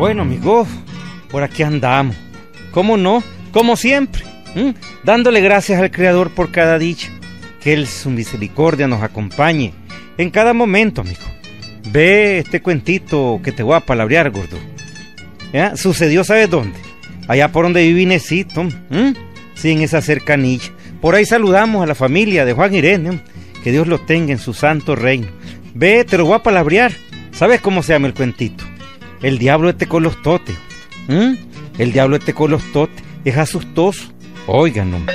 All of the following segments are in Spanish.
Bueno, amigo, por aquí andamos. ¿Cómo no? Como siempre, dándole gracias al Creador por cada dicha. Que Él, su misericordia, nos acompañe en cada momento, amigo. Ve este cuentito que te voy a palabrear, gordo. ¿Ya? Sucedió, ¿sabes dónde? Allá por donde viví Necito, sí, en esa cercanilla. Por ahí saludamos a la familia de Juan Irene, que Dios lo tenga en su santo reino. Ve, te lo voy a palabrear. ¿Sabes cómo se llama el cuentito? El diablo este con totes. El diablo este con los totes. Es asustoso. Oigan, hombre.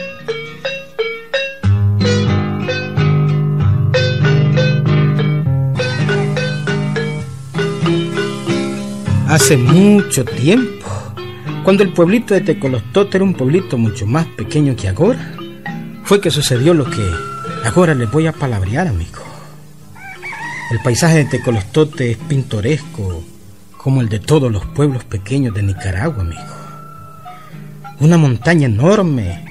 Hace mucho tiempo, cuando el pueblito de Tecolostote era un pueblito mucho más pequeño que ahora, fue que sucedió lo que ahora les voy a palabrear, amigo. El paisaje de Tecolostote es pintoresco, como el de todos los pueblos pequeños de Nicaragua, amigo. Una montaña enorme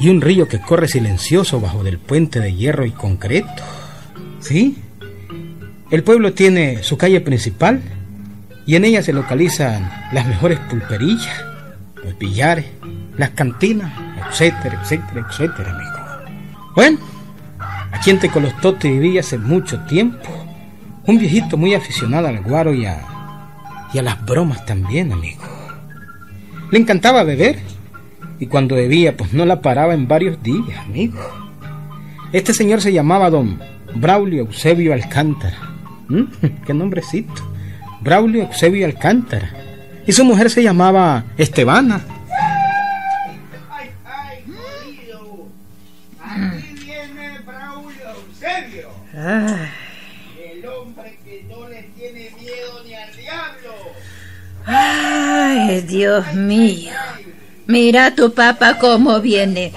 y un río que corre silencioso bajo del puente de hierro y concreto. ¿Sí? El pueblo tiene su calle principal y en ella se localizan las mejores pulperillas, los billares, las cantinas, etcétera, etcétera, etcétera, amigo. Bueno, aquí en Tecolostote vivía hace mucho tiempo un viejito muy aficionado al guaro y a, y a las bromas también, amigo. Le encantaba beber y cuando bebía pues no la paraba en varios días, amigo. Este señor se llamaba don Braulio Eusebio Alcántara. ¿Mm? ¡Qué nombrecito! Braulio Eusebio Alcántara. Y su mujer se llamaba Estebana. ¡Ay, ay, querido! Aquí viene Braulio Eusebio. El Ay, Dios mío. Mira a tu papá cómo viene.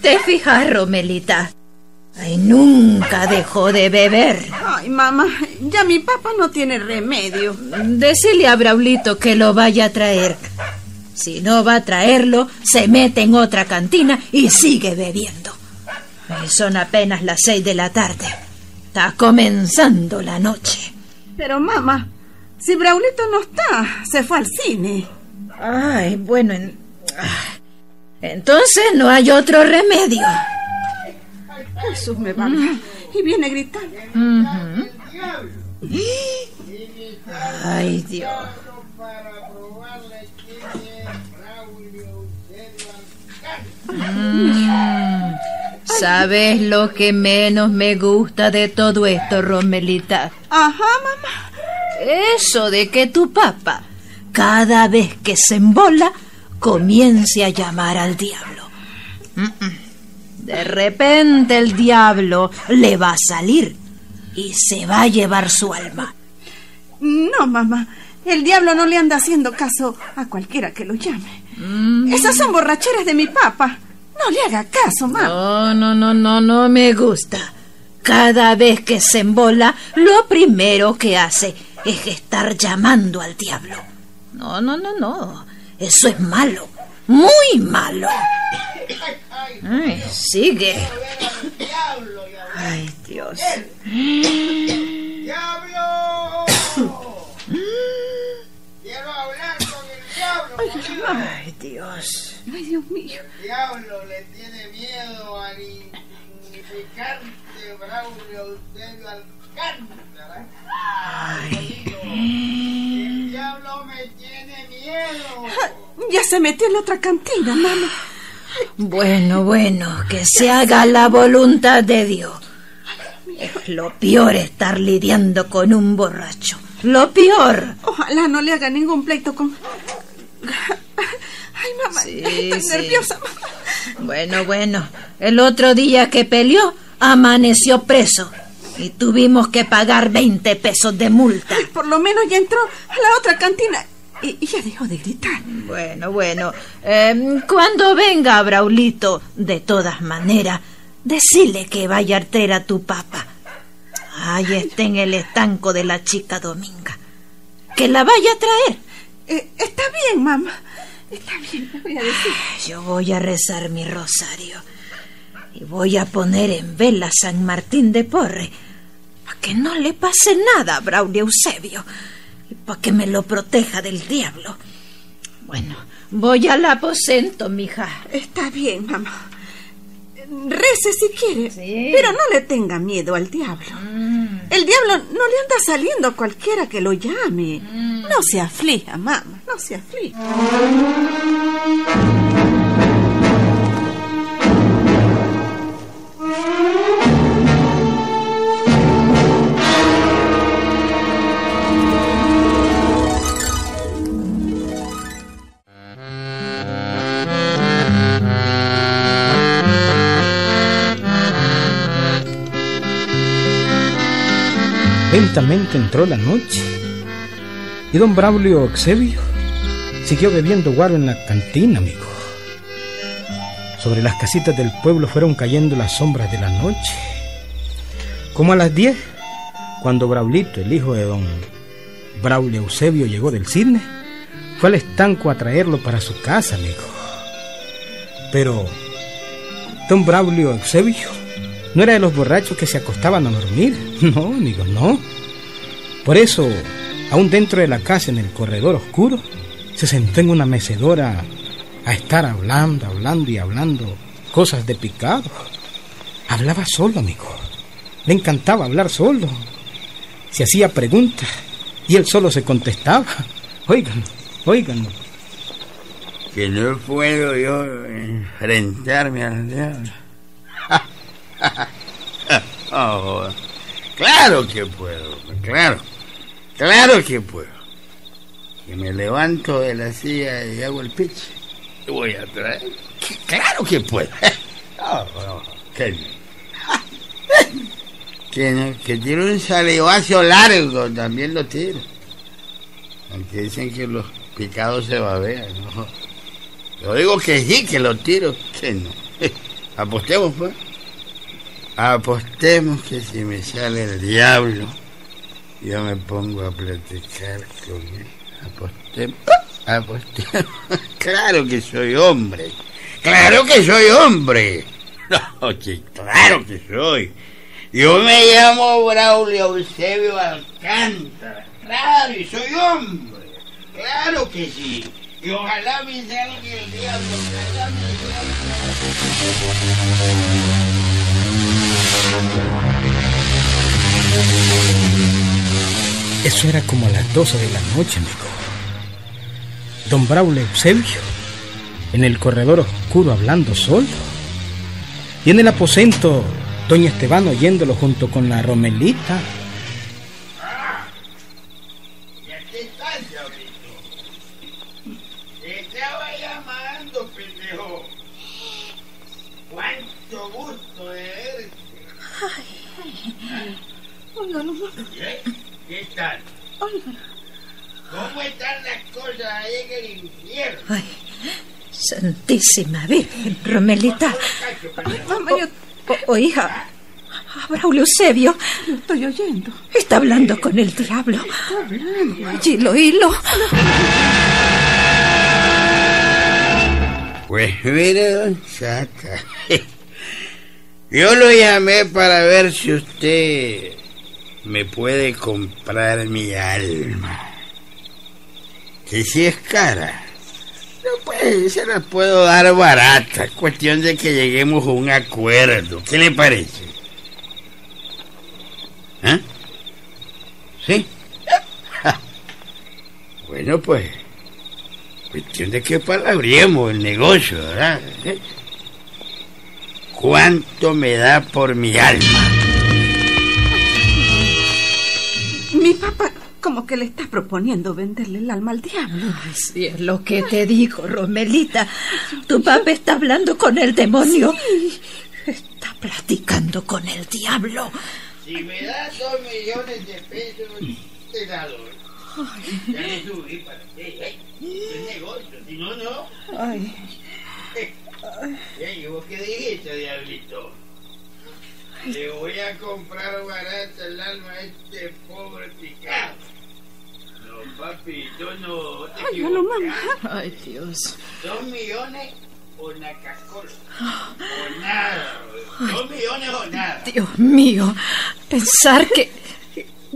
¿Te fijas, Romelita? Ay, nunca dejó de beber. Ay, mamá, ya mi papá no tiene remedio. Decile a Braulito que lo vaya a traer. Si no va a traerlo, se mete en otra cantina y sigue bebiendo. Son apenas las seis de la tarde. Está comenzando la noche. Pero mamá, si Braulito no está, se fue al cine. Ay, bueno, en- ah, entonces no hay otro remedio. Jesús me valga. Y viene. Ay, Dios. Para probarle quién es Braulio Eusebio Alcántara. ¿Sabes lo que menos me gusta de todo esto, Romelita? Ajá, mamá. Eso de que tu papá, cada vez que se embola, comience a llamar al diablo. De repente el diablo le va a salir y se va a llevar su alma. No, mamá. El diablo no le anda haciendo caso a cualquiera que lo llame. Esas son borracheras de mi papá. No le haga caso, mamá. No, no, no, no, no me gusta. Cada vez que se embola, lo primero que hace es estar llamando al diablo. No, no, no, no. Eso es malo. Muy malo. Ay, sigue. Ay, Dios. ¡Diablo! Quiero hablar con el diablo. Ay, Dios. Ay, Dios mío. El diablo le tiene miedo al insignificante Braulio Eusebio Alcántara. El Ya se metió en la otra cantina, mamá. Bueno, bueno, que se haga la voluntad de Dios. Es lo peor estar lidiando con un borracho. Lo peor. Ojalá no le haga ningún pleito con. Ay, mamá, Sí, estoy sí. nerviosa, mamá. Bueno, bueno. El otro día que peleó, amaneció preso. Y tuvimos que pagar 20 pesos de multa. Ay, por lo menos ya entró a la otra cantina y, y ya dejó de gritar. Bueno, bueno. eh, cuando venga Braulito, de todas maneras, decile que vaya a traer a tu papá. Ahí está en el estanco de la chica Dominga. Que la vaya a traer. Eh, está bien, mamá. Está bien, voy a decir. Yo voy a rezar mi rosario. Y voy a poner en vela a San Martín de Porre. Para que no le pase nada a Braulio Eusebio. Y para que me lo proteja del diablo. Bueno, voy al aposento, mija. Está bien, mamá. Rece si quiere, Sí. pero no le tenga miedo al diablo. El diablo no le anda saliendo a cualquiera que lo llame. No se aflija, mamá, no se aflija. Entró la noche y don Braulio Eusebio siguió bebiendo guaro en la cantina, amigo. Sobre las casitas del pueblo fueron cayendo las sombras de la noche. Como a las 10, cuando Braulito, el hijo de don Braulio Eusebio, llegó del cine, fue al estanco a traerlo para su casa, amigo. Pero don Braulio Eusebio no era de los borrachos que se acostaban a dormir. No, amigo, no. Por eso, aún dentro de la casa, en el corredor oscuro, se sentó en una mecedora a estar hablando, hablando y hablando cosas de picado. Hablaba solo, amigo. Le encantaba hablar solo. Se hacía preguntas y él solo se contestaba. Oigan, oigan. que no puedo yo enfrentarme al diablo. Oh, claro que puedo, claro, claro que puedo. Que me levanto de la silla y hago el pitch. Y voy a traer. Claro que puedo. Oh, que. Que, que tiro un salivazo largo, también lo tiro. Aunque dicen que los picados se babean, ¿no? Yo digo que sí, que lo tiro, que no. Apostemos, pues. Apostemos que si me sale el diablo, yo me pongo a platicar con él. Apostemos. Apostemos. Claro que soy hombre. Claro que soy hombre. No, que claro que soy. Yo me llamo Braulio Eusebio Alcántara. Claro, y soy hombre. Claro que sí. Y ojalá me el diablo. Eso era como a las 12 de la noche, amigo. Don Braulio Eusebio, en el corredor oscuro hablando solo. Y en el aposento, doña Esteban oyéndolo junto con la Romelita. ¿Y aquí estás, diablito? Te estaba llamando, pendejo. Cuánto gusto de verte. Óigalo, mamá, ¿Eh? ¿Qué tal? óigalo. ¿Cómo están las cosas ahí en el infierno? Ay, Santísima Virgen, Romelita. O, oiga, a Braulio Eusebio lo estoy oyendo. está hablando con el diablo. Allí lo hilo. Pues mire, don Chata. Yo lo llamé para ver si usted me puede comprar mi alma. Que si es cara. No, pues se la puedo dar barata. Es cuestión de que lleguemos a un acuerdo. ¿Qué le parece? ¿Ah? ¿Sí? Bueno, pues. Cuestión de que palabriemos el negocio, ¿verdad? ¿Cuánto me da por mi alma? Mi papá como que le está proponiendo venderle el alma al diablo. Sí, es lo que te digo, Romelita. Tu papá está hablando con el demonio. Está platicando con el diablo. Si me das dos millones de pesos, te la doy. Ya le subí para ti, ¿eh? Es negocio, si no, no. Ay. ¿Y vos qué dijiste, diablito? Le voy a comprar barata el alma a este pobre picado. No, papito, no. Te ay, no, mamá. Ay, Dios. Dos millones o nacacola. O nada. Dos millones o nada. Dios mío. Pensar que,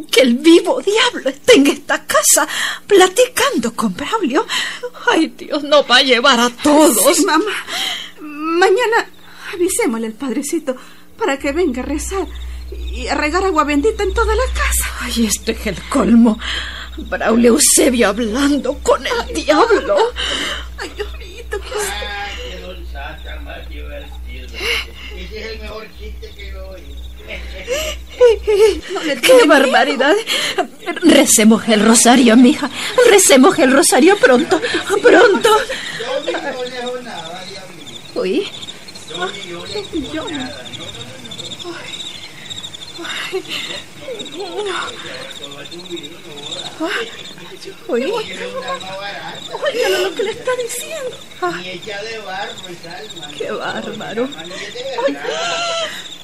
que el vivo diablo esté en esta casa platicando con Braulio. Ay, Dios, no va a llevar a todos. Sí, mamá. Mañana avisémosle al padrecito para que venga a rezar y a regar agua bendita en toda la casa. Ay, este es el colmo. Braulio Eusebio hablando con el diablo. Ay, Dios mío, ¿qué es? Ah, que don Saca más divertido. Ese es el mejor chiste que oí. ¡Qué barbaridad! Recemos el rosario, mija. Recemos el rosario pronto, pronto. Uy, Yo uy. Oigan lo que le está diciendo. ¡Qué bárbaro!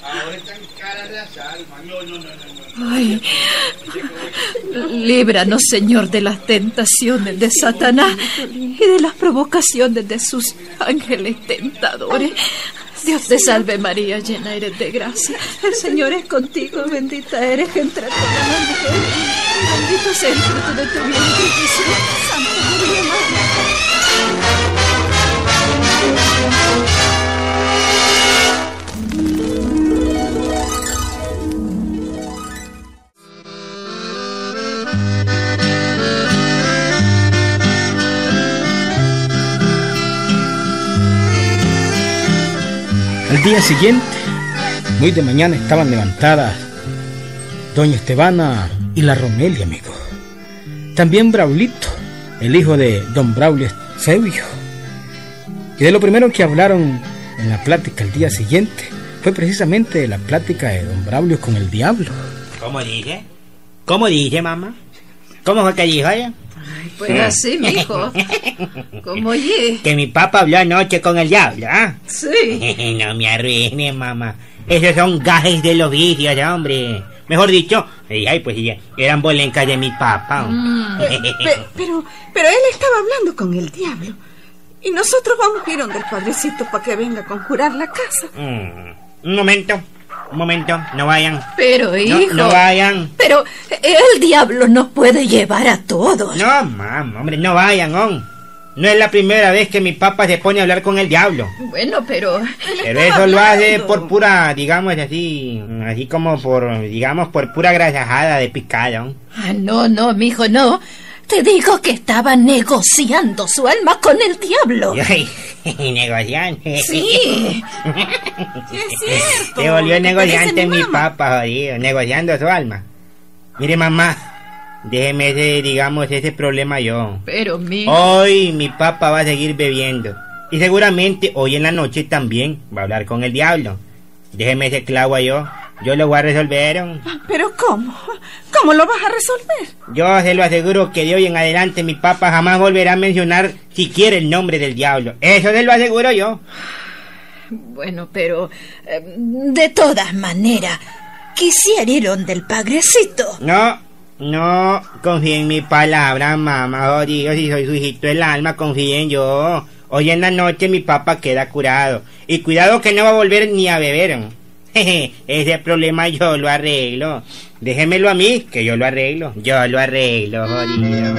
Ahora están caras las almas. No, no. Ay, líbranos, Señor, de las tentaciones de Satanás y de las provocaciones de sus ángeles tentadores. Dios te salve María, llena eres de gracia. El Señor es contigo, bendita eres entre todas las mujeres. Bendito sea el fruto de tu vientre, Jesús. Santa María, Madre. Día siguiente, muy de mañana estaban levantadas doña Estebana y la Romelia, amigo. También Braulito, el hijo de don Braulio Eusebio. Y de lo primero que hablaron en la plática el día siguiente fue precisamente de la plática de don Braulio con el diablo. ¿Cómo dice? ¿Cómo dice, mamá? ¿Cómo fue que dijo ella? Pues así, mijo. Como oye. Que mi papá habló anoche con el diablo, ¿ah? Sí. no me arruines, mamá. Esos son gajes de los vicios, hombre. Mejor dicho, ay, pues eran bolencas de mi papá. Pe- pero, pero él estaba hablando con el diablo. Y nosotros vamos a ir donde el padrecito para que venga a conjurar la casa. Mm, un momento, un momento, no vayan. Pero, No, hijo. no vayan. Pero el diablo nos puede llevar a todos. No, mamá, hombre, no vayan, on. No es la primera vez que mi papá se pone a hablar con el diablo. Bueno, pero. Pero eso lo hace por pura, digamos así, así como por, digamos, por pura grasajada de picado. Ah, no, no, mijo, no. Te digo que estaba negociando su alma con el diablo. Ay, negociante. Sí. Sí, es cierto. Se volvió negociante mi mamá. papá, jodido, negociando su alma. Mire, mamá, déjeme ese, digamos, ese problema yo. Pero, mijo. Hoy mi papá va a seguir bebiendo. Y seguramente hoy en la noche también va a hablar con el diablo. Déjeme ese clavo yo. Yo lo voy a resolver. Pero ¿cómo? ¿Cómo lo vas a resolver? Yo se lo aseguro que de hoy en adelante mi papá jamás volverá a mencionar siquiera el nombre del diablo. Eso se lo aseguro yo. Bueno, pero. eh, de todas maneras, quisiera ir donde el padrecito. No, no, confíe en mi palabra, mamá, jodido, si soy su hijito del alma, confíe en yo. Hoy en la noche mi papá queda curado. Y cuidado que no va a volver ni a beber. Ese problema yo lo arreglo. Déjemelo a mí, que yo lo arreglo. Yo lo arreglo, jodido.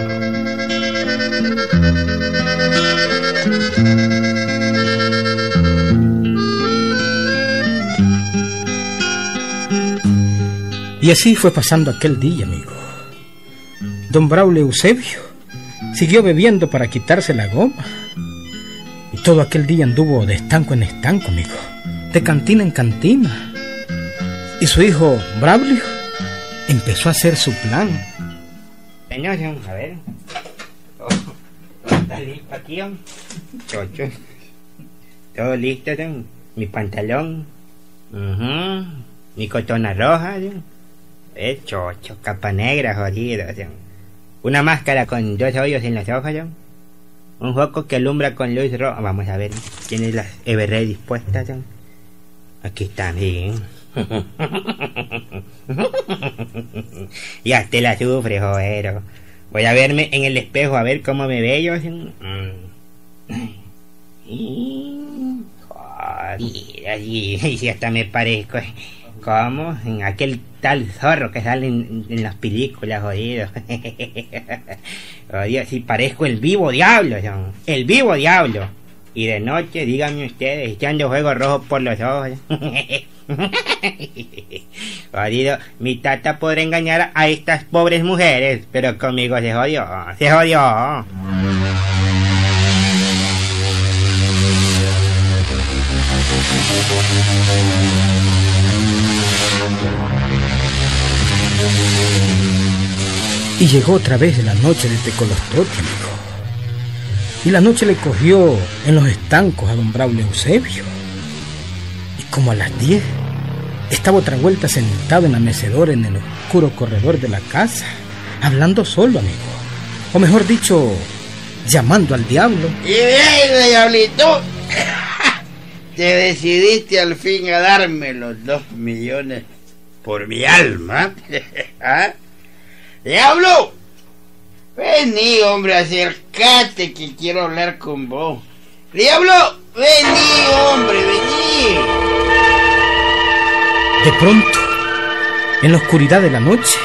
Y así fue pasando aquel día, amigo. Don Braulio Eusebio siguió bebiendo para quitarse la goma. Y todo aquel día anduvo de estanco en estanco, amigo. De cantina en cantina. Y su hijo Braulio empezó a hacer su plan. Señor, a ver. ¿Está listo aquí? Chocho. Todo listo, ¿no? Mi pantalón. Ujú. Mi cotona roja, ¿no? Eh, chocho, capa negra, jodido. Una máscara con dos hoyos en los ojos. Un foco que alumbra con luz roja. Vamos a ver, ¿tienes las Everred dispuestas. Aquí bien. ya te la sufre, jodero. Voy a verme en el espejo a ver cómo me veo. Mm. Joder, así, y hasta me parezco. ¿Cómo? En aquel tal zorro que sale en, en las películas, jodido. jodido, si parezco el vivo diablo, son. El vivo diablo. Y de noche, díganme ustedes, echando fuego rojo por los ojos. Jodido, mi tata podrá engañar a estas pobres mujeres, pero conmigo se jodió, se jodió. Y llegó otra vez la noche de Tecolostote, amigo. Y la noche le cogió en los estancos a don Braulio Eusebio. Y como a las 10, estaba otra vuelta sentado en la mecedora en el oscuro corredor de la casa, hablando solo, amigo. O mejor dicho, llamando al diablo. Y bien, diablito. Te decidiste al fin a darme los dos millones por mi alma. ¿Ah? ¡Diablo! Vení, hombre, acércate que quiero hablar con vos. ¡Diablo! Vení, hombre, vení. De pronto, en la oscuridad de la noche,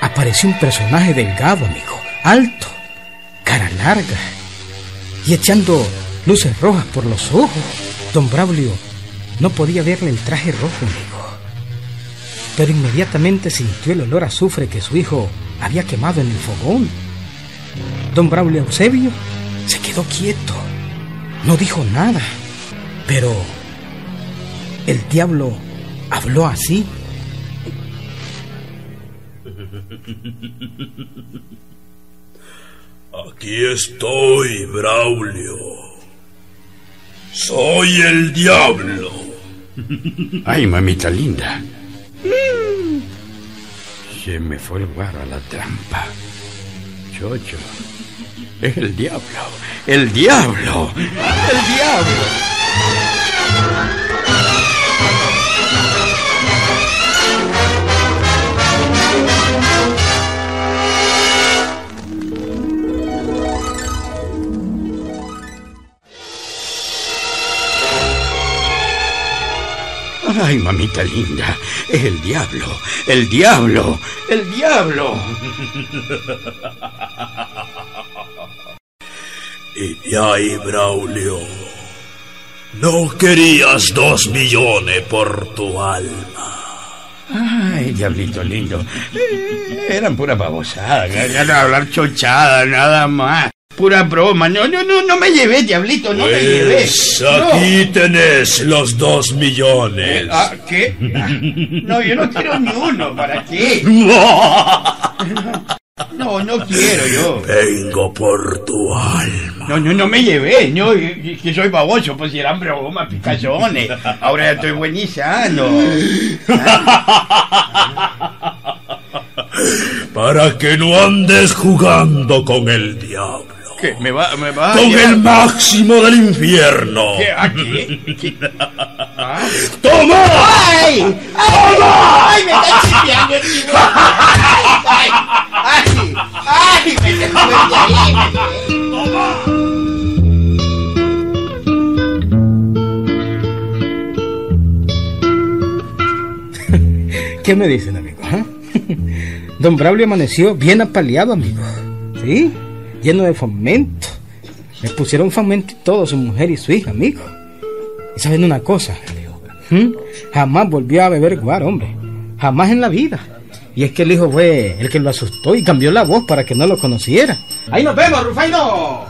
apareció un personaje delgado, amigo, alto, cara larga y echando luces rojas por los ojos. Don Braulio no podía verle el traje rojo, amigo. Pero inmediatamente sintió el olor a azufre que su hijo había quemado en el fogón. Don Braulio Eusebio se quedó quieto, no dijo nada, pero el diablo habló así. Aquí estoy, Braulio. Soy el diablo. Ay, mamita linda. Se me fue el guaro a la trampa. Chocho. Es el diablo. El diablo. El diablo. Ay, mamita linda, es el diablo, el diablo, el diablo. Y ahí, Braulio. No querías dos millones por tu alma. Ay, diablito lindo. Eh, Eran pura babosada, ganas de hablar chochada, nada más. Pura broma. No, no, no, no me llevé, diablito, no me llevé. Pues aquí tenés los dos millones. No. Ah, ¿Qué? No, yo no quiero ni uno. ¿Para qué? No, no quiero yo. Vengo por tu alma. No, no, no me llevé, no, y- y que soy baboso, pues si eran bromas, picazones. Ahora ya estoy buenizando. Para que no andes jugando con el diablo. ¿Qué? ¿Me va, me va Con el máximo del infierno. ¿Qué? ¿A qué? Ah. ¡Toma! ¡Ay! ¡Ay! ¡Ay! ¡Me está chipeando el chico! ¡Ay! ¡Ay! ¡Ay! ¡Me está me- ¿Qué me dicen, amigo? ah? Don Braulio amaneció bien apaleado, amigo. ¿Sí? lleno de fomento. Le pusieron fomento y todo, su mujer y su hija, amigo. Y saben una cosa, ¿Mm? jamás volvió a beber guar, hombre. Jamás en la vida. Y es que el hijo fue el que lo asustó y cambió la voz para que no lo conociera. Ahí nos vemos, Rufaino.